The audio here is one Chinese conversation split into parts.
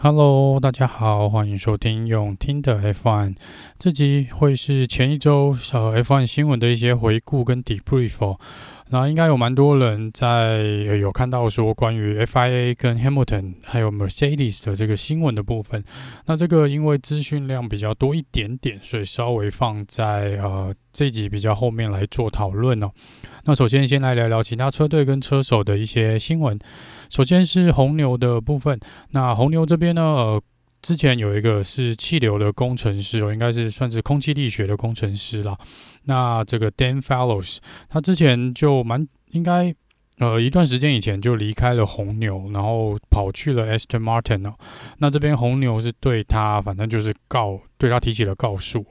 Hello，大家好，欢迎收听用听的 F1。这集会是前一周呃 F1 新闻的一些回顾跟 debrief 哦。那应该有蛮多人在有看到说关于 FIA 跟 Hamilton 还有 Mercedes 的这个新闻的部分。那这个因为资讯量比较多一点点，所以稍微放在呃这集比较后面来做讨论哦。那首先先来聊聊其他车队跟车手的一些新闻。首先是红牛的部分。那红牛这边呢，呃。之前有一个是气流的工程师哦，应该是算是空气力学的工程师啦。那这个 Dan Fallows，他之前就蛮应该呃一段时间以前就离开了红牛，然后跑去了 Aston Martin 哦。那这边红牛是对他反正就是告对他提起了告诉，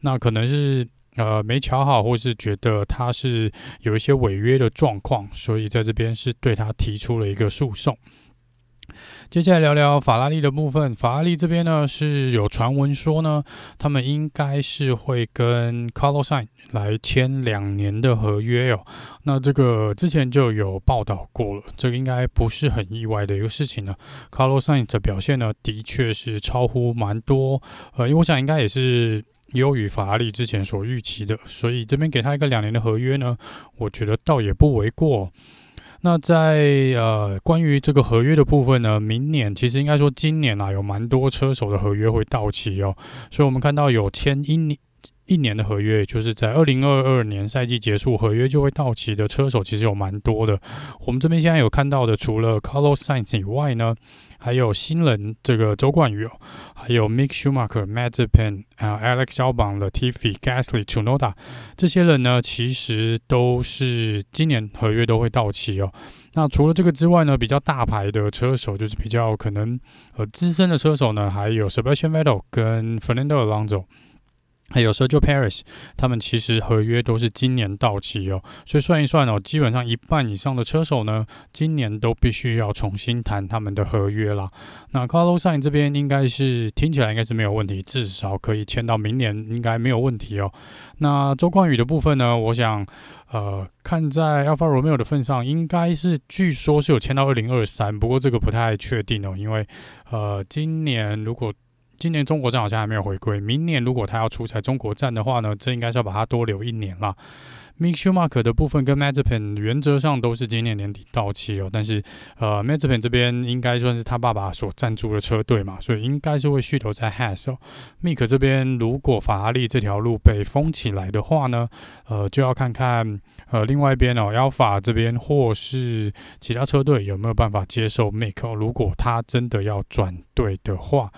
那可能是呃没瞧好，或是觉得他是有一些违约的状况，所以在这边是对他提出了一个诉讼。接下来聊聊法拉利的部分。法拉利这边呢是有传闻说呢，他们应该是会跟 Carlos s i n 来签两年的合约哦。那这个之前就有报道过了，这个应该不是很意外的一个事情呢。Carlos s i n 的表现呢，的确是超乎蛮多，呃，因为我想应该也是优于法拉利之前所预期的，所以这边给他一个两年的合约呢，我觉得倒也不为过。那在呃关于这个合约的部分呢，明年其实应该说今年啊有蛮多车手的合约会到期哦，所以我们看到有签一年一年的合约，就是在二零二二年赛季结束合约就会到期的车手，其实有蛮多的。我们这边现在有看到的，除了 Carlos Sainz 以外呢。还有新人这个周冠宇哦，还有 Mick Schumacher、Mazepin 啊、Alex Albon、Latifi、Gasly、Tsunoda 这些人呢，其实都是今年合约都会到期哦。那除了这个之外呢，比较大牌的车手，就是比较可能呃资深的车手呢，还有 Sebastian Vettel 跟 Fernando Alonso。还有 Sergio Paris，他们其实合约都是今年到期哦，所以算一算哦，基本上一半以上的车手呢，今年都必须要重新谈他们的合约啦。那 Carlos Sainz 这边应该是听起来应该是没有问题，至少可以签到明年，应该没有问题哦。那周冠宇的部分呢，我想呃，看在 Alfa Romeo 的份上，应该是据说是有签到二零二三，不过这个不太确定哦，因为呃，今年如果今年中国站好像还没有回归，明年如果他要出赛中国站的话呢，这应该是要把它多留一年了。Mick Schumacher 的部分跟 Mazepin 原则上都是今年年底到期哦，但是呃 Mazepin 这边应该算是他爸爸所赞助的车队嘛，所以应该是会续留在 Has 哦。m i c 这边如果法拉利这条路被封起来的话呢，呃就要看看呃另外一边哦，Alfa 这边或是其他车队有没有办法接受 Mick 哦，如果他真的要转队的话。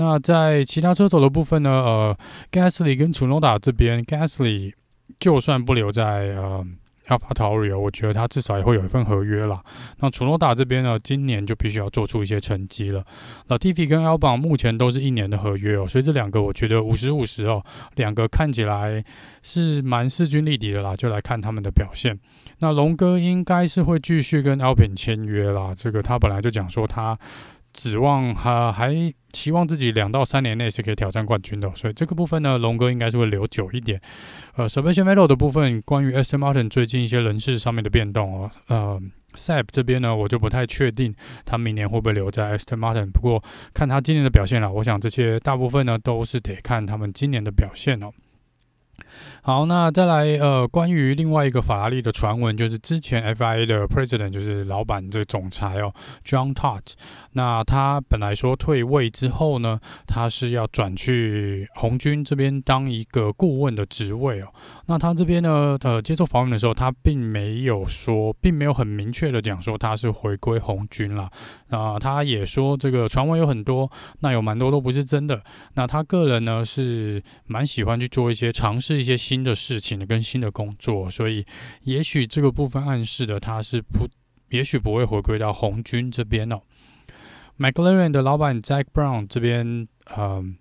那在其他车手的部分呢？呃，Gasly 跟 Tsunoda 这边，Gasly 就算不留在呃 a l p h a t a r i 我觉得他至少也会有一份合约啦。那 Tsunoda 这边呢，今年就必须要做出一些成绩了。那 Tivi 跟 Albon 目前都是一年的合约哦，所以这两个我觉得五十五十哦，两个看起来是蛮势均力敌的啦，就来看他们的表现。那龙哥应该是会继续跟 Alpin 签约啦，这个他本来就讲说他。指望哈还期望自己两到三年内是可以挑战冠军的，所以这个部分呢，龙哥应该是会留久一点。呃，Sebastian Vettel 的部分，关于 Aston Martin 最近一些人事上面的变动哦，呃，Seb 这边呢，我就不太确定他明年会不会留在 Aston Martin，不过看他今年的表现了，我想这些大部分呢都是得看他们今年的表现哦。好，那再来呃，关于另外一个法拉利的传闻，就是之前 FIA 的 President，就是老板这个总裁哦，John Todt。那他本来说退位之后呢，他是要转去红军这边当一个顾问的职位哦。那他这边呢，呃，接受访问的时候，他并没有说，并没有很明确的讲说他是回归红军啦。啊，他也说这个传闻有很多，那有蛮多都不是真的。那他个人呢是蛮喜欢去做一些尝试一些新的事情跟新的工作，所以也许这个部分暗示的他是不，也许不会回归到红军这边哦。McLaren 的老板 Jack Brown 这边，嗯。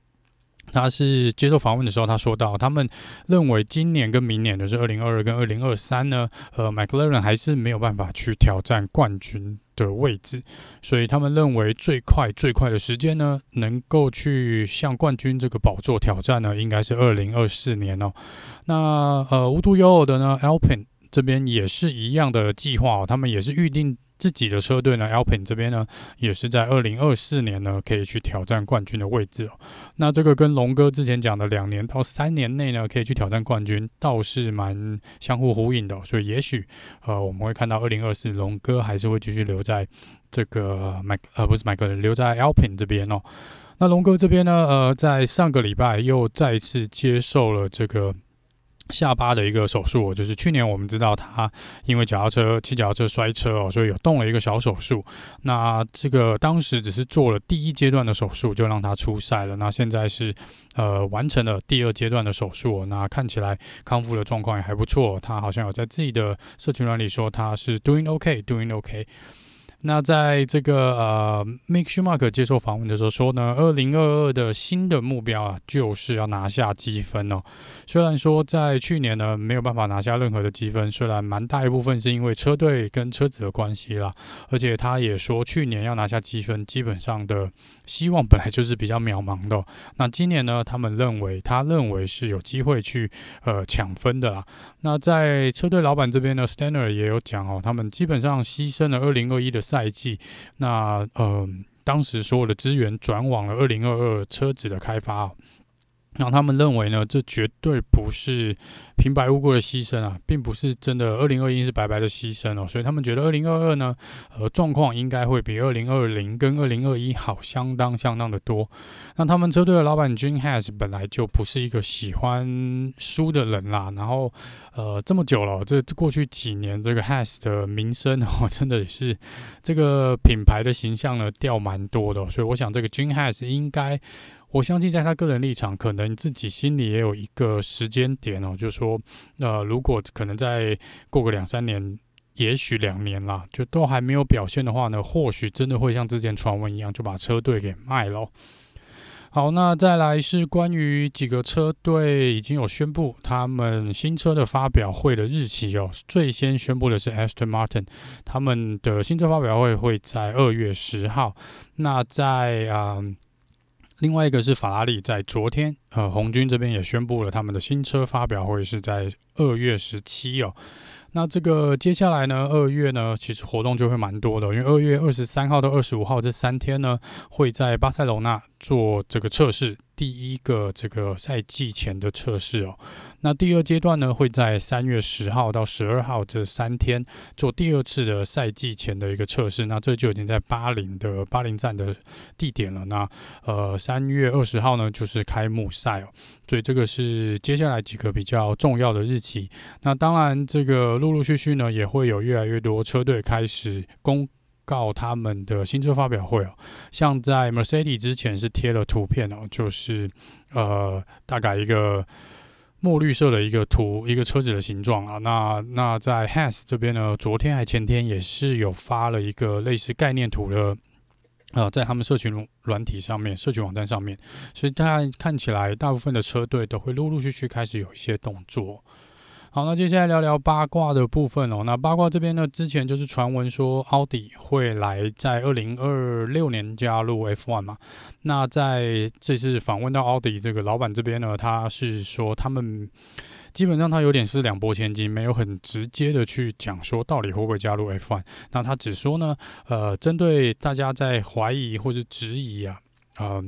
他是接受访问的时候，他说到，他们认为今年跟明年的是二零二二跟二零二三呢，呃，McLaren 还是没有办法去挑战冠军的位置，所以他们认为最快最快的时间呢，能够去向冠军这个宝座挑战呢，应该是二零二四年哦。那呃，无独有偶的呢，Alpine 这边也是一样的计划哦，他们也是预定。自己的车队呢，Alpin 这边呢，也是在二零二四年呢，可以去挑战冠军的位置哦。那这个跟龙哥之前讲的两年到三年内呢，可以去挑战冠军，倒是蛮相互呼应的。所以也许呃，我们会看到二零二四龙哥还是会继续留在这个麦呃不是麦克伦，留在 Alpin 这边哦。那龙哥这边呢，呃，在上个礼拜又再次接受了这个。下巴的一个手术，就是去年我们知道他因为脚踏车骑脚踏车摔车哦，所以有动了一个小手术。那这个当时只是做了第一阶段的手术，就让他出赛了。那现在是呃完成了第二阶段的手术，那看起来康复的状况也还不错。他好像有在自己的社群软体说他是 doing okay，doing okay。那在这个呃，Mick Schumacher 接受访问的时候说呢，二零二二的新的目标啊，就是要拿下积分哦。虽然说在去年呢没有办法拿下任何的积分，虽然蛮大一部分是因为车队跟车子的关系啦，而且他也说去年要拿下积分，基本上的希望本来就是比较渺茫的。那今年呢，他们认为他认为是有机会去呃抢分的啦。那在车队老板这边呢 s t a n n e r 也有讲哦，他们基本上牺牲了二零二一的。赛季，那呃，当时所有的资源转往了二零二二车子的开发。那他们认为呢，这绝对不是平白无故的牺牲啊，并不是真的二零二一是白白的牺牲哦，所以他们觉得二零二二呢，呃，状况应该会比二零二零跟二零二一好相当相当的多。那他们车队的老板 Jean Has 本来就不是一个喜欢输的人啦，然后呃，这么久了，这过去几年这个 Has 的名声哦，真的也是这个品牌的形象呢掉蛮多的，所以我想这个 Jean Has 应该。我相信，在他个人立场，可能自己心里也有一个时间点哦，就是说，呃，如果可能再过个两三年，也许两年啦，就都还没有表现的话呢，或许真的会像之前传闻一样，就把车队给卖了。好，那再来是关于几个车队已经有宣布他们新车的发表会的日期哦。最先宣布的是 Aston Martin，他们的新车发表会会在二月十号。那在啊。另外一个是法拉利，在昨天，呃，红军这边也宣布了他们的新车发表会是在二月十七哦。那这个接下来呢，二月呢，其实活动就会蛮多的，因为二月二十三号到二十五号这三天呢，会在巴塞罗那做这个测试。第一个这个赛季前的测试哦，那第二阶段呢，会在三月十号到十二号这三天做第二次的赛季前的一个测试。那这就已经在巴林的巴林站的地点了。那呃，三月二十号呢，就是开幕赛哦。所以这个是接下来几个比较重要的日期。那当然，这个陆陆续续呢，也会有越来越多车队开始公。告他们的新车发表会哦，像在 Mercedes 之前是贴了图片哦，就是呃大概一个墨绿色的一个图，一个车子的形状啊。那那在 Has 这边呢，昨天还前天也是有发了一个类似概念图的、呃，在他们社群软体上面、社群网站上面，所以大家看起来大部分的车队都会陆陆续续开始有一些动作。好，那接下来聊聊八卦的部分哦。那八卦这边呢，之前就是传闻说奥迪会来在二零二六年加入 F1 嘛。那在这次访问到奥迪这个老板这边呢，他是说他们基本上他有点是两拨千斤，没有很直接的去讲说到底会不会加入 F1。那他只说呢，呃，针对大家在怀疑或者质疑啊，嗯、呃。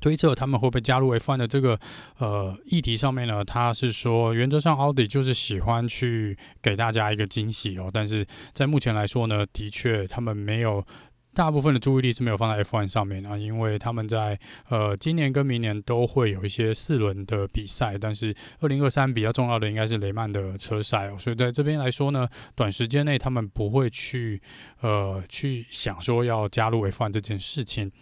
推测他们会不会加入 F1 的这个呃议题上面呢？他是说，原则上奥迪就是喜欢去给大家一个惊喜哦。但是在目前来说呢，的确他们没有大部分的注意力是没有放在 F1 上面啊，因为他们在呃今年跟明年都会有一些四轮的比赛，但是二零二三比较重要的应该是雷曼的车赛哦。所以在这边来说呢，短时间内他们不会去呃去想说要加入 F1 这件事情。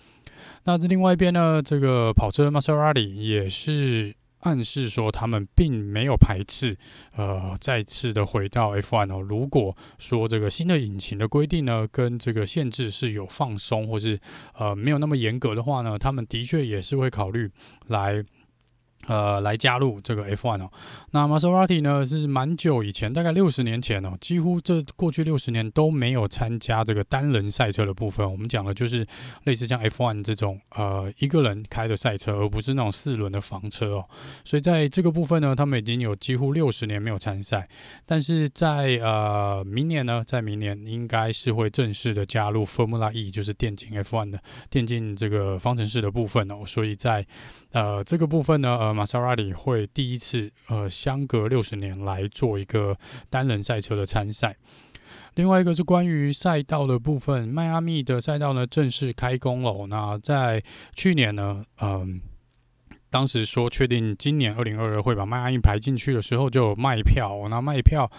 那这另外一边呢，这个跑车 Maserati 也是暗示说，他们并没有排斥，呃，再次的回到 F1 哦。如果说这个新的引擎的规定呢，跟这个限制是有放松，或是呃没有那么严格的话呢，他们的确也是会考虑来呃，来加入这个 F1 哦。那 Maserati 呢，是蛮久以前，大概六十年前哦，几乎这过去六十年都没有参加这个单人赛车的部分。我们讲的就是类似像 F1 这种呃一个人开的赛车，而不是那种四轮的房车哦。所以在这个部分呢，他们已经有几乎六十年没有参赛。但是在呃明年呢，在明年应该是会正式的加入 Formula E，就是电竞 F1 的电竞这个方程式的部分哦。所以在呃这个部分呢，呃。马莎拉里会第一次呃相隔六十年来做一个单人赛车的参赛。另外一个是关于赛道的部分，迈阿密的赛道呢正式开工了。那在去年呢，嗯、当时说确定今年二零二二会把迈阿密排进去的时候，就有卖票。那卖票。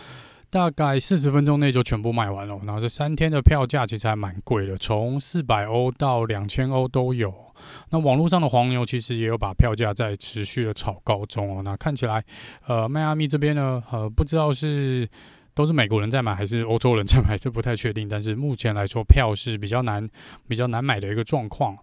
大概四十分钟内就全部卖完了，然后这三天的票价其实还蛮贵的，从四百欧到两千欧都有。那网络上的黄牛其实也有把票价在持续的炒高中哦。那看起来，呃，迈阿密这边呢，呃，不知道是都是美国人在买还是欧洲人在买，这 不太确定。但是目前来说，票是比较难、比较难买的一个状况。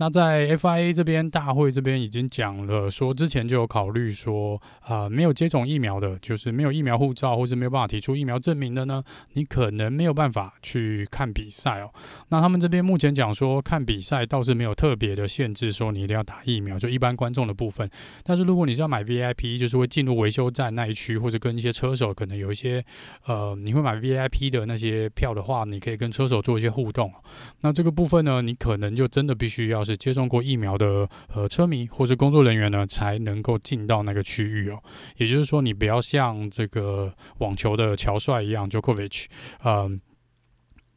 那在 FIA 这边，大会这边已经讲了，说之前就有考虑说，啊、没有接种疫苗的，就是没有疫苗护照或者没有办法提出疫苗证明的呢，你可能没有办法去看比赛哦。那他们这边目前讲说，看比赛倒是没有特别的限制，说你一定要打疫苗，就一般观众的部分。但是如果你是要买 VIP，就是会进入维修站那一区，或者跟一些车手可能有一些，呃，你会买 VIP 的那些票的话，你可以跟车手做一些互动。那这个部分呢，你可能就真的必须要是。接种过疫苗的呃车迷或是工作人员呢，才能够进到那个区域哦。也就是说，你不要像这个网球的乔帅一样，Jokovic，嗯，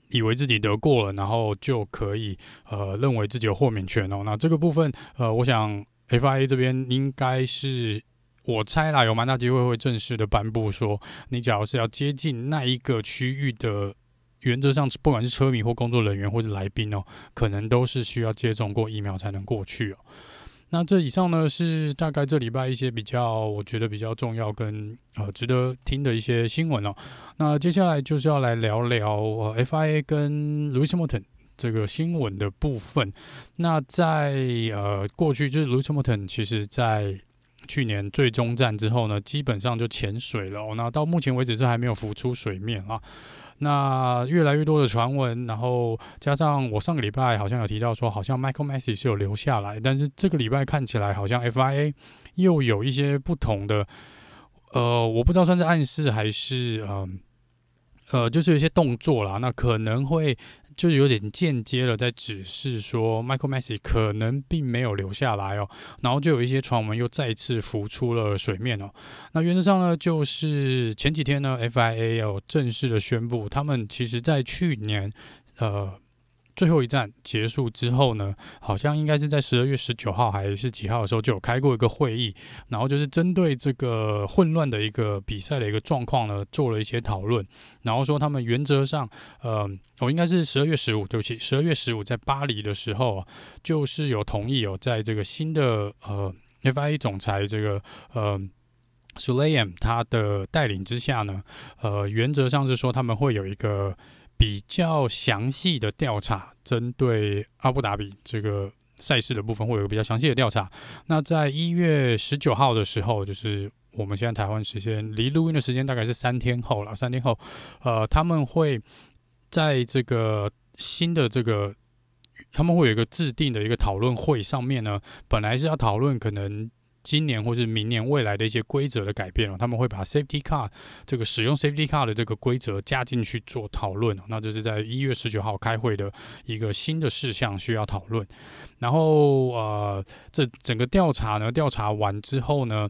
以为自己得过了，然后就可以呃认为自己有豁免权哦。那这个部分呃，我想 FIA 这边应该是我猜啦，有蛮大机会会正式的颁布说，你假如是要接近那一个区域的。原则上，不管是车迷或工作人员或者来宾哦，可能都是需要接种过疫苗才能过去哦。那这以上呢，是大概这礼拜一些比较我觉得比较重要跟呃值得听的一些新闻哦。那接下来就是要来聊聊呃 FIA 跟 Lewis Hamilton 这个新闻的部分。那在呃过去，就是 Lewis Hamilton 其实在去年最终战之后呢，基本上就潜水了哦。那到目前为止是还没有浮出水面啊。那越来越多的传闻，然后加上我上个礼拜好像有提到说，好像 Michael Messi 是有留下来，但是这个礼拜看起来好像 FIA 又有一些不同的，呃，我不知道算是暗示还是嗯。呃，就是有一些动作啦，那可能会就有点间接的在指示说，Michael Masi 可能并没有留下来哦，然后就有一些传闻又再次浮出了水面哦。那原则上呢，就是前几天呢，FIA 有正式的宣布，他们其实在去年，呃。最后一站结束之后呢，好像应该是在十二月十九号还是几号的时候就有开过一个会议，然后就是针对这个混乱的一个比赛的一个状况呢，做了一些讨论，然后说他们原则上，呃，我应该是十二月十五，对不起，十二月十五在巴黎的时候，就是有同意有在这个新的呃 FIA 总裁这个呃 s u l a y a m 他的带领之下呢，呃，原则上是说他们会有一个。比较详细的调查，针对阿布达比这个赛事的部分，会有比较详细的调查。那在一月十九号的时候，就是我们现在台湾时间离录音的时间大概是三天后了。三天后，呃，他们会在这个新的这个，他们会有一个制定的一个讨论会上面呢，本来是要讨论可能。今年或是明年未来的一些规则的改变哦，他们会把 Safety Car 这个使用 Safety Car 的这个规则加进去做讨论，那这是在一月十九号开会的一个新的事项需要讨论。然后呃，这整个调查呢，调查完之后呢，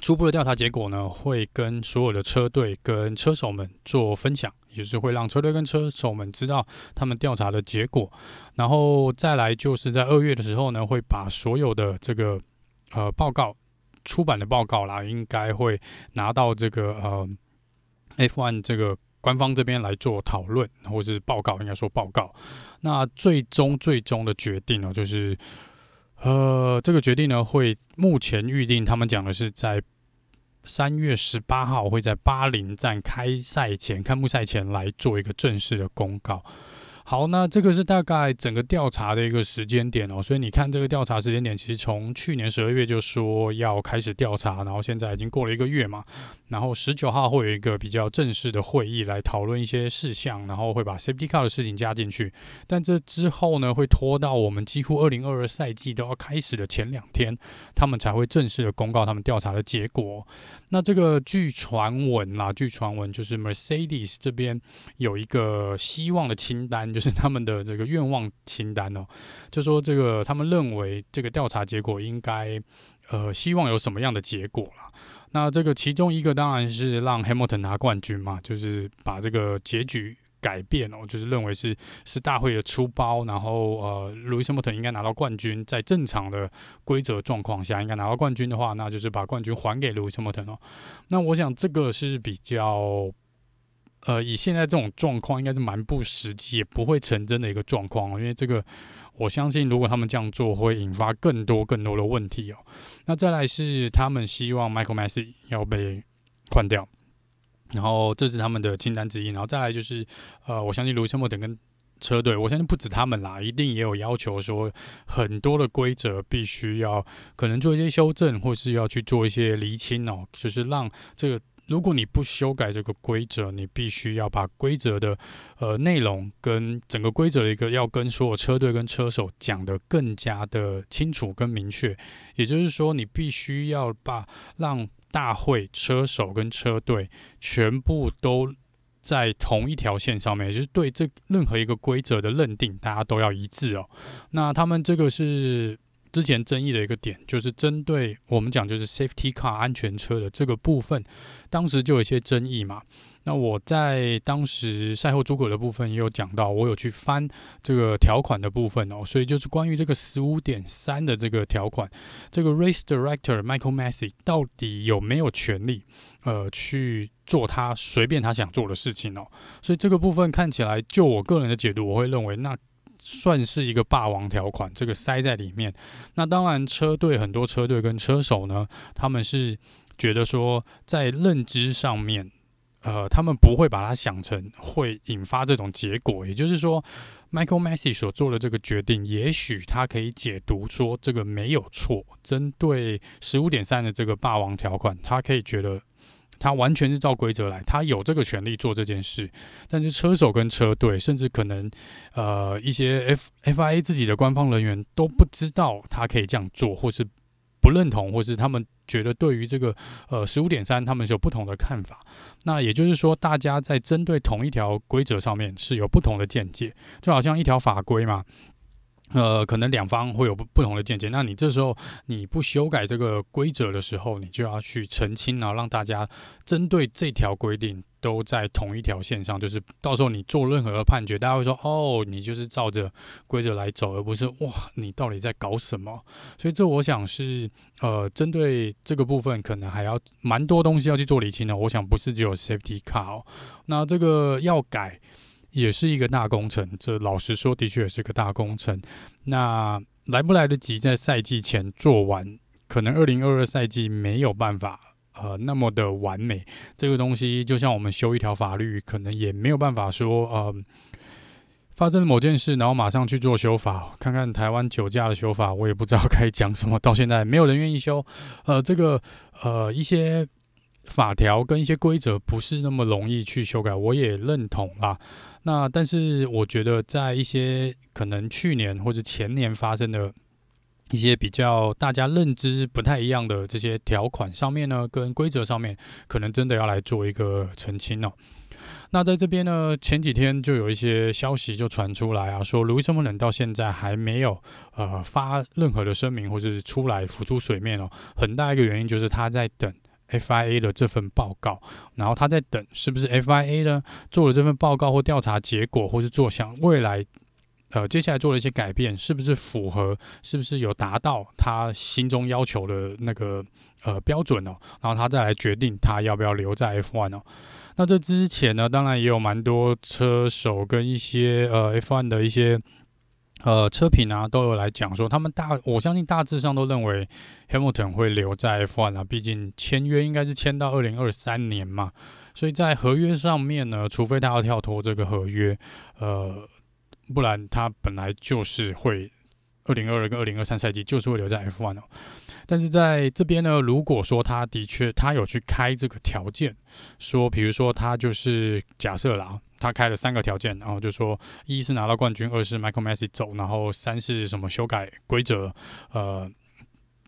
初步的调查结果呢，会跟所有的车队跟车手们做分享，也就是会让车队跟车手们知道他们调查的结果。然后再来就是在二月的时候呢，会把所有的这个。呃，报告出版的报告啦，应该会拿到这个呃 F1 这个官方这边来做讨论，或是报告，应该说报告。那最终最终的决定呢，就是呃，这个决定呢，会目前预定，他们讲的是在三月十八号会在巴林站开赛前，开幕赛前来做一个正式的公告。好，那这个是大概整个调查的一个时间点哦，所以你看这个调查时间点，其实从去年十二月就说要开始调查，然后现在已经过了一个月嘛，然后十九号会有一个比较正式的会议来讨论一些事项，然后会把 Safety Car 的事情加进去，但这之后呢，会拖到我们几乎二零二二赛季都要开始的前两天，他们才会正式的公告他们调查的结果。那这个据传闻啦，据传闻就是 Mercedes 这边有一个希望的清单。就是他们的这个愿望清单哦，就说这个他们认为这个调查结果应该呃希望有什么样的结果啦。那这个其中一个当然是让 Hamilton 拿冠军嘛，就是把这个结局改变哦，就是认为是是大会的出包，然后呃 Lewis Hamilton 应该拿到冠军，在正常的规则状况下应该拿到冠军的话，那就是把冠军还给 Lewis Hamilton 哦。那我想这个是比较。呃，以现在这种状况，应该是蛮不实际，也不会成真的一个状况哦。因为这个，我相信如果他们这样做，会引发更多更多的问题哦。那再来是他们希望 Michael Masi 要被换掉，然后这是他们的清单之一。然后再来就是，呃，我相信卢森堡等跟车队，我相信不止他们啦，一定也有要求说，很多的规则必须要可能做一些修正，或是要去做一些厘清哦，就是让这个。如果你不修改这个规则，你必须要把规则的呃内容跟整个规则的一个要跟所有车队跟车手讲得更加的清楚跟明确。也就是说，你必须要把让大会车手跟车队全部都在同一条线上面，就是对这任何一个规则的认定，大家都要一致哦。那他们这个是。之前争议的一个点，就是针对我们讲就是 safety car 安全车的这个部分，当时就有一些争议嘛。那我在当时赛后诸葛的部分也有讲到，我有去翻这个条款的部分哦，所以就是关于这个十五点三的这个条款，这个 race director Michael Massey 到底有没有权利呃去做他随便他想做的事情哦？所以这个部分看起来，就我个人的解读，我会认为那。算是一个霸王条款，这个塞在里面。那当然，车队很多车队跟车手呢，他们是觉得说，在认知上面，呃，他们不会把它想成会引发这种结果。也就是说，Michael Masi 所做的这个决定，也许他可以解读说这个没有错。针对十五点三的这个霸王条款，他可以觉得。他完全是照规则来，他有这个权利做这件事，但是车手跟车队，甚至可能呃一些 F FIA 自己的官方人员都不知道他可以这样做，或是不认同，或是他们觉得对于这个呃十五点三他们是有不同的看法。那也就是说，大家在针对同一条规则上面是有不同的见解，就好像一条法规嘛。呃，可能两方会有不不同的见解。那你这时候你不修改这个规则的时候，你就要去澄清，然后让大家针对这条规定都在同一条线上。就是到时候你做任何的判决，大家会说：“哦，你就是照着规则来走，而不是哇，你到底在搞什么？”所以这我想是呃，针对这个部分，可能还要蛮多东西要去做理清的。我想不是只有 Safety Car 哦，那这个要改。也是一个大工程，这老实说，的确也是个大工程。那来不来得及在赛季前做完？可能二零二二赛季没有办法，呃，那么的完美。这个东西就像我们修一条法律，可能也没有办法说，呃，发生了某件事，然后马上去做修法。看看台湾酒驾的修法，我也不知道该讲什么。到现在没有人愿意修。呃，这个呃一些法条跟一些规则不是那么容易去修改，我也认同啦。那但是我觉得，在一些可能去年或者前年发生的一些比较大家认知不太一样的这些条款上面呢，跟规则上面，可能真的要来做一个澄清哦。那在这边呢，前几天就有一些消息就传出来啊，说 Lewis Hamilton 到现在还没有呃发任何的声明，或者是出来浮出水面哦。很大一个原因就是他在等。FIA 的这份报告，然后他在等，是不是 FIA 呢做了这份报告或调查结果，或是做想未来，呃，接下来做了一些改变，是不是符合，是不是有达到他心中要求的那个呃标准哦？然后他再来决定他要不要留在 F1 哦。那这之前呢，当然也有蛮多车手跟一些呃 F1 的一些。呃，车评啊都有来讲说，他们大我相信大致上都认为 Hamilton 会留在 F1 啊，毕竟签约应该是签到二零二三年嘛，所以在合约上面呢，除非他要跳脱这个合约，呃，不然他本来就是会二零二二跟二零二三赛季就是会留在 F1 哦。但是在这边呢，如果说他的确他有去开这个条件，说比如说他就是假设啦，他开了三个条件，然后就说一是拿到冠军，二是 Michael Masi 走，然后三是什么修改规则，呃，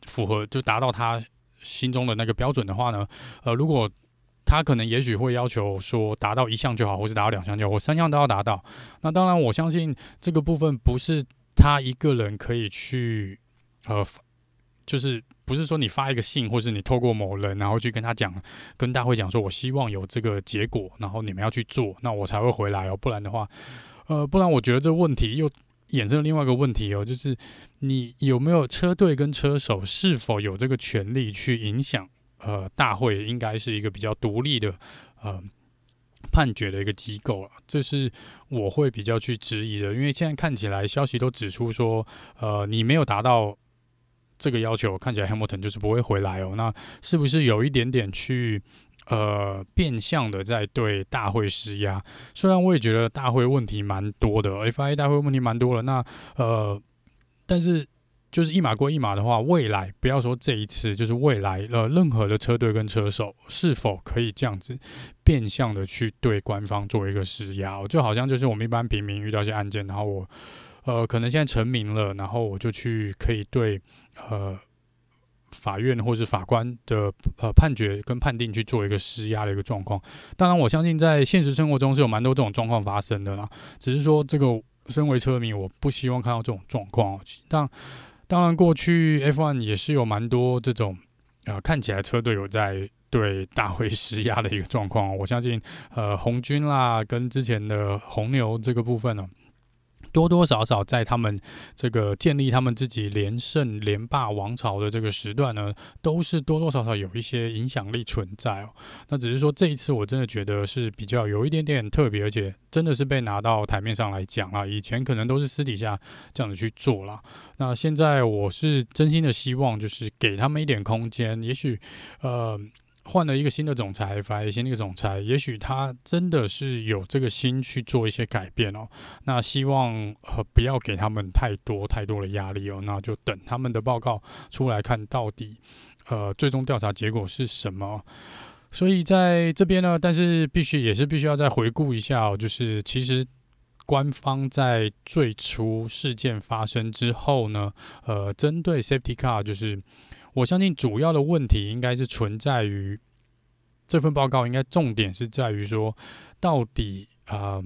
符合就达到他心中的那个标准的话呢，呃，如果他可能也许会要求说达到一项就好，或是达到两项就好，或三项都要达到。那当然，我相信这个部分不是他一个人可以去，呃，就是不是说你发一个信，或是你透过某人，然后去跟他讲，跟大会讲说，我希望有这个结果，然后你们要去做，那我才会回来哦。不然的话，呃，不然我觉得这问题又衍生了另外一个问题哦，就是你有没有车队跟车手是否有这个权利去影响？呃，大会应该是一个比较独立的呃判决的一个机构了，这是我会比较去质疑的，因为现在看起来消息都指出说，呃，你没有达到这个要求，看起来 Hamilton 就是不会回来哦。那是不是有一点点去呃变相的在对大会施压？虽然我也觉得大会问题蛮多的，FIA 大会问题蛮多了，那呃，但是。就是一码归一码的话，未来不要说这一次，就是未来呃，任何的车队跟车手是否可以这样子变相的去对官方做一个施压？就好像就是我们一般平民遇到一些案件，然后我呃可能现在成名了，然后我就去可以对呃法院或是法官的呃判决跟判定去做一个施压的一个状况。当然，我相信在现实生活中是有蛮多这种状况发生的啦。只是说这个身为车迷，我不希望看到这种状况。但当然，过去 F1 也是有蛮多这种，呃，看起来车队有在对大会施压的一个状况。我相信，呃，红军啦，跟之前的红牛这个部分呢。多多少少在他们这个建立他们自己连胜连霸王朝的这个时段呢，都是多多少少有一些影响力存在哦。那只是说这一次我真的觉得是比较有一点点特别，而且真的是被拿到台面上来讲啊。以前可能都是私底下这样子去做啦。那现在我是真心的希望，就是给他们一点空间，也许呃。换了一个新的总裁，发现新的总裁，也许他真的是有这个心去做一些改变哦。那希望呃不要给他们太多太多的压力哦。那就等他们的报告出来看到底呃最终调查结果是什么。所以在这边呢，但是必须也是必须要再回顾一下，就是其实官方在最初事件发生之后呢，呃，针对 Safety Car 就是。我相信主要的问题应该是存在于这份报告，应该重点是在于说，到底啊、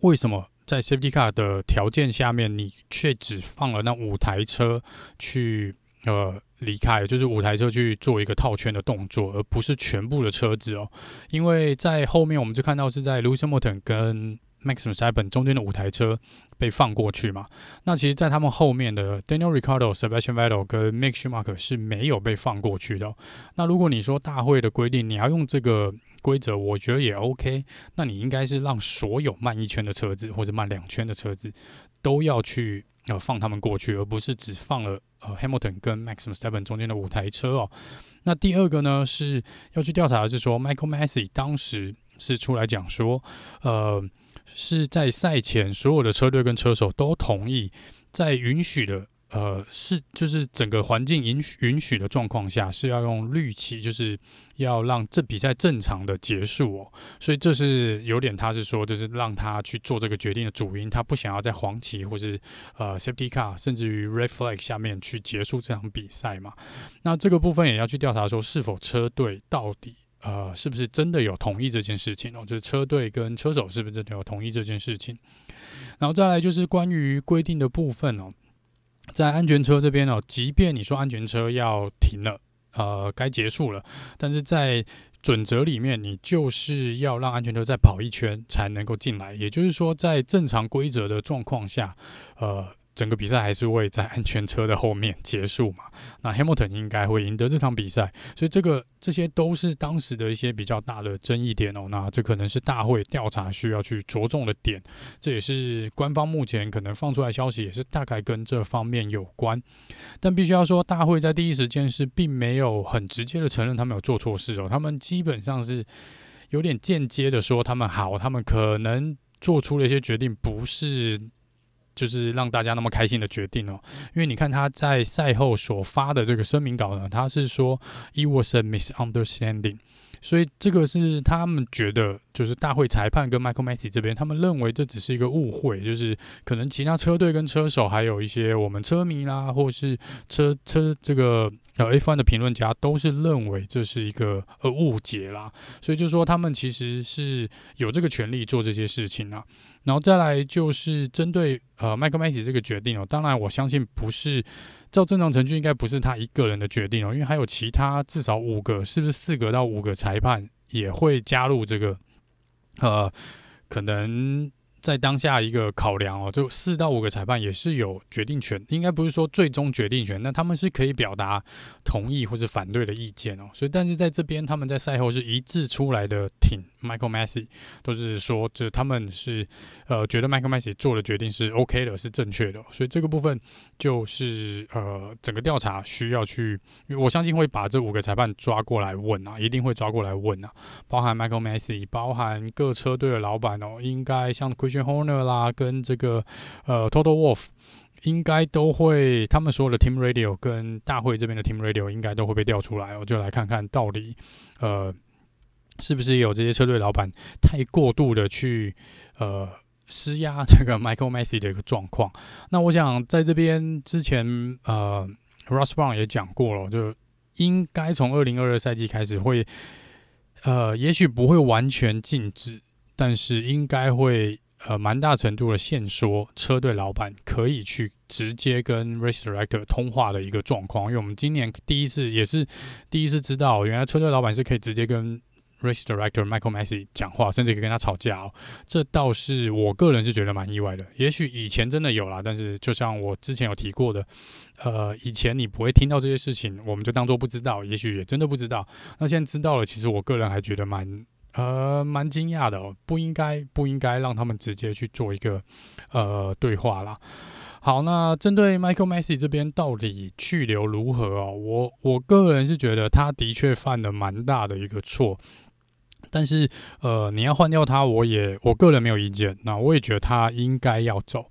为什么在 Safety Car 的条件下面，你却只放了那五台车去呃离开，就是五台车去做一个套圈的动作，而不是全部的车子哦？因为在后面我们就看到是在 Lucas Moton 跟 Maxim s e b e n 中间的五台车被放过去嘛？那其实，在他们后面的 Daniel r i c a r d o、Sebastian Vettel 跟 Mick Schumacher 是没有被放过去的。那如果你说大会的规定你要用这个规则，我觉得也 OK。那你应该是让所有慢一圈的车子或者慢两圈的车子都要去呃放他们过去，而不是只放了呃 Hamilton 跟 Maxim s e b e n 中间的五台车哦。那第二个呢，是要去调查的是说 Michael Masi 当时是出来讲说，呃。是在赛前，所有的车队跟车手都同意，在允许的呃是就是整个环境允许允许的状况下，是要用绿旗，就是要让这比赛正常的结束哦。所以这是有点，他是说，就是让他去做这个决定的主因，他不想要在黄旗或是呃 safety car 甚至于 red flag 下面去结束这场比赛嘛。那这个部分也要去调查说，是否车队到底。呃，是不是真的有同意这件事情哦？就是车队跟车手是不是真的有同意这件事情？然后再来就是关于规定的部分哦，在安全车这边哦，即便你说安全车要停了，呃，该结束了，但是在准则里面，你就是要让安全车再跑一圈才能够进来。也就是说，在正常规则的状况下，呃。整个比赛还是会在安全车的后面结束嘛？那 Hamilton 应该会赢得这场比赛，所以这个这些都是当时的一些比较大的争议点哦。那这可能是大会调查需要去着重的点，这也是官方目前可能放出来消息，也是大概跟这方面有关。但必须要说，大会在第一时间是并没有很直接的承认他们有做错事哦，他们基本上是有点间接的说他们好，他们可能。做出了一些决定，不是就是让大家那么开心的决定哦。因为你看他在赛后所发的这个声明稿呢，他是说 “It was a misunderstanding”。所以这个是他们觉得，就是大会裁判跟 Michael Masi 这边，他们认为这只是一个误会，就是可能其他车队跟车手，还有一些我们车迷啦，或是车车这个呃 F1 的评论家，都是认为这是一个呃误解啦。所以就是说他们其实是有这个权利做这些事情啊。然后再来就是针对呃 Michael Masi 这个决定哦，当然我相信不是。照正常程序，应该不是他一个人的决定哦，因为还有其他至少五个，是不是四个到五个裁判也会加入这个？呃，可能。在当下一个考量哦，就四到五个裁判也是有决定权，应该不是说最终决定权，那他们是可以表达同意或是反对的意见哦。所以，但是在这边他们在赛后是一致出来的挺 Michael Masi，都是说，就他们是呃觉得 Michael Masi 做的决定是 OK 的，是正确的。所以这个部分就是呃整个调查需要去，我相信会把这五个裁判抓过来问啊，一定会抓过来问啊，包含 Michael Masi，包含各车队的老板哦，应该像 Christian Horner 啦，跟这个呃 Total Wolff 应该都会，他们所有的 Team Radio 跟大会这边的 Team Radio 应该都会被调出来，我就来看看到底呃是不是有这些车队老板太过度的去呃施压这个 Michael Messi 的一个状况。那我想在这边之前呃 Ross Brown 也讲过了，就应该从二零二二赛季开始会呃也许不会完全禁止，但是应该会。呃，蛮大程度的限缩车队老板可以去直接跟 race director 通话的一个状况，因为我们今年第一次也是第一次知道，原来车队老板是可以直接跟 race director Michael Messi 讲话，甚至可以跟他吵架哦。这倒是我个人是觉得蛮意外的。也许以前真的有啦，但是就像我之前有提过的，呃，以前你不会听到这些事情，我们就当做不知道，也许也真的不知道。那现在知道了，其实我个人还觉得蛮。呃，蛮惊讶的哦，不应该不应该让他们直接去做一个呃对话啦。好，那针对 Michael Masi 这边到底去留如何哦？我我个人是觉得他的确犯了蛮大的一个错，但是呃，你要换掉他，我也我个人没有意见。那我也觉得他应该要走，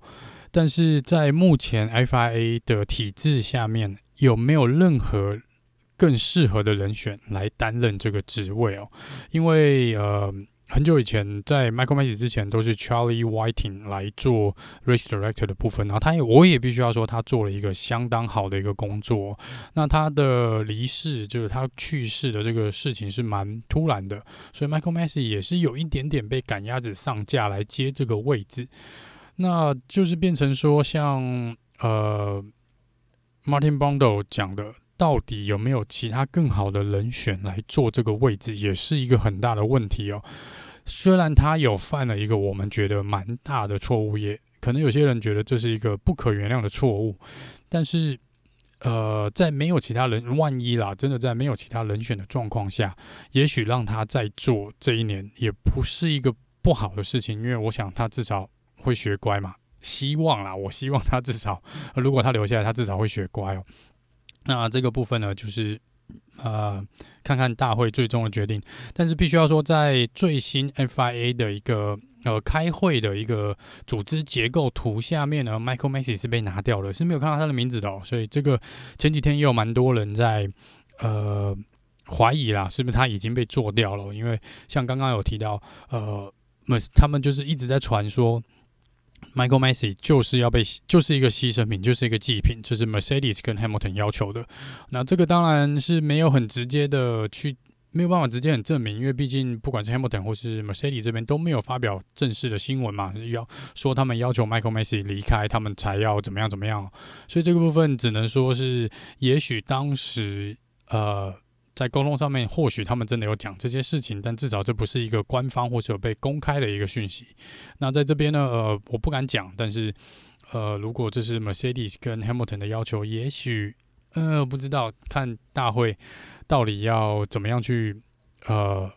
但是在目前 FIA 的体制下面，有没有任何？更适合的人选来担任这个职位哦，因为呃很久以前在 Michael Masi 之前都是 Charlie Whiting 来做 Race Director 的部分，然后他也我也必须要说他做了一个相当好的一个工作。那他的离世就是他去世的这个事情是蛮突然的，所以 Michael Masi 也是有一点点被赶鸭子上架来接这个位置，那就是变成说像呃 Martin Bondo 讲的。到底有没有其他更好的人选来做这个位置，也是一个很大的问题哦。虽然他有犯了一个我们觉得蛮大的错误，也可能有些人觉得这是一个不可原谅的错误，但是，呃，在没有其他人，万一啦，真的在没有其他人选的状况下，也许让他再做这一年，也不是一个不好的事情，因为我想他至少会学乖嘛。希望啦，我希望他至少，如果他留下来，他至少会学乖哦。那这个部分呢，就是呃，看看大会最终的决定。但是必须要说，在最新 FIA 的一个呃开会的一个组织结构图下面呢，Michael Masi 是被拿掉了，是没有看到他的名字的哦。所以这个前几天也有蛮多人在呃怀疑啦，是不是他已经被做掉了？因为像刚刚有提到，呃，他们就是一直在传说。Michael Messi 就是要被，就是一个牺牲品，就是一个祭品，就是 Mercedes 跟 Hamilton 要求的。那这个当然是没有很直接的去，没有办法直接很证明，因为毕竟不管是 Hamilton 或是 Mercedes 这边都没有发表正式的新闻嘛，要说他们要求 Michael Messi 离开，他们才要怎么样怎么样。所以这个部分只能说是，也许当时呃。在沟通上面，或许他们真的有讲这些事情，但至少这不是一个官方或者被公开的一个讯息。那在这边呢，呃，我不敢讲，但是，呃，如果这是 Mercedes 跟 Hamilton 的要求，也许，呃，不知道看大会到底要怎么样去，呃，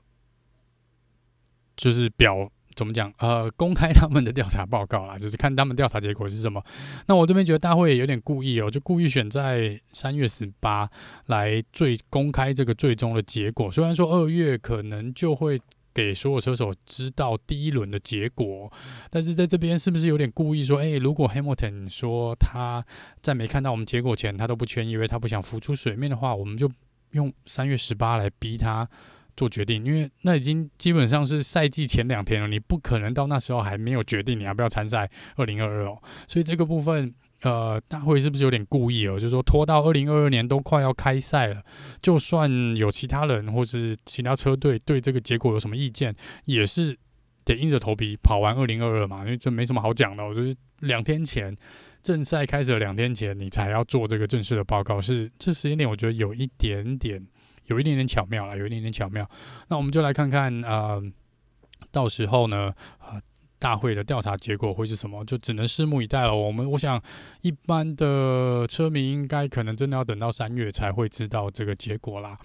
就是表。怎么讲？呃，公开他们的调查报告啦，就是看他们调查结果是什么。那我这边觉得大会也有点故意哦，就故意选在三月十八来最公开这个最终的结果。虽然说二月可能就会给所有车手知道第一轮的结果。但是在这边是不是有点故意说，诶，如果 Hamilton 说他在没看到我们结果前他都不签，因为他不想浮出水面的话，我们就用三月十八来逼他做决定，因为那已经基本上是赛季前两天了，你不可能到那时候还没有决定你要不要参赛二零二二哦。所以这个部分。呃，大会是不是有点故意哦？就是说拖到二零二二年都快要开赛了，就算有其他人或是其他车队对这个结果有什么意见，也是得硬着头皮跑完二零二二嘛，因为这没什么好讲的哦。就是两天前正赛开始的两天前，你才要做这个正式的报告，是这时间点我觉得有一点点，有一点点巧妙了，有一点点巧妙。那我们就来看看呃，到时候呢，呃。大会的调查结果会是什么？就只能拭目以待了。我们我想，一般的车迷应该可能真的要等到三月才会知道这个结果啦。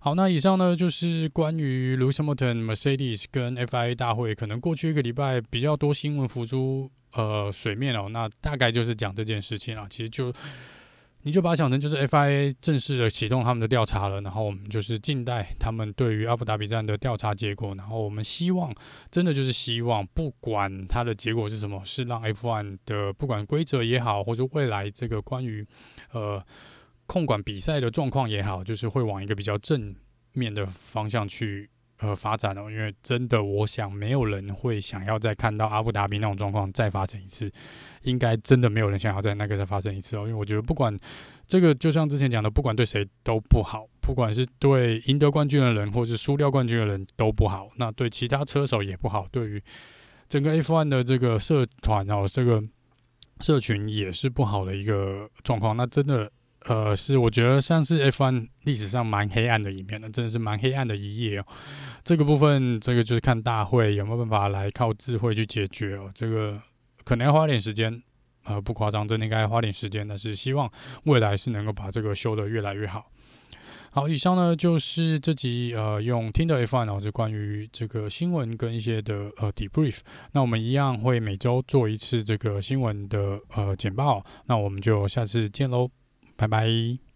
好，那以上呢就是关于 Lewis Hamilton、Mercedes 跟 FIA 大会，可能过去一个礼拜比较多新闻浮出呃水面哦。那大概就是讲这件事情啊，其实就。你就把它想成就是 FIA 正式的启动他们的调查了，然后我们就是静待他们对于阿布达比站的调查结果，然后我们希望，真的就是希望，不管它的结果是什么，是让 F1 的不管规则也好，或者未来这个关于呃控管比赛的状况也好，就是会往一个比较正面的方向去。呃，发展哦，因为真的，我想没有人会想要再看到阿布达比那种状况再发生一次，应该真的没有人想要在那个再发生一次哦。因为我觉得，不管这个，就像之前讲的，不管对谁都不好，不管是对赢得冠军的人，或是输掉冠军的人都不好，那对其他车手也不好，对于整个 F1 的这个社团哦，这个社群也是不好的一个状况。那真的。呃，是我觉得像是 F1 历史上蛮黑暗的一面的，真的是蛮黑暗的一页哦。这个部分，这个就是看大会有没有办法来靠智慧去解决哦。这个可能要花点时间，呃，不夸张，真的应该花点时间。但是希望未来是能够把这个修得越来越好。好，以上呢就是这集呃用听的 F1 哦，就关于这个新闻跟一些的呃 debrief。那我们一样会每周做一次这个新闻的呃简报。那我们就下次见喽。拜拜。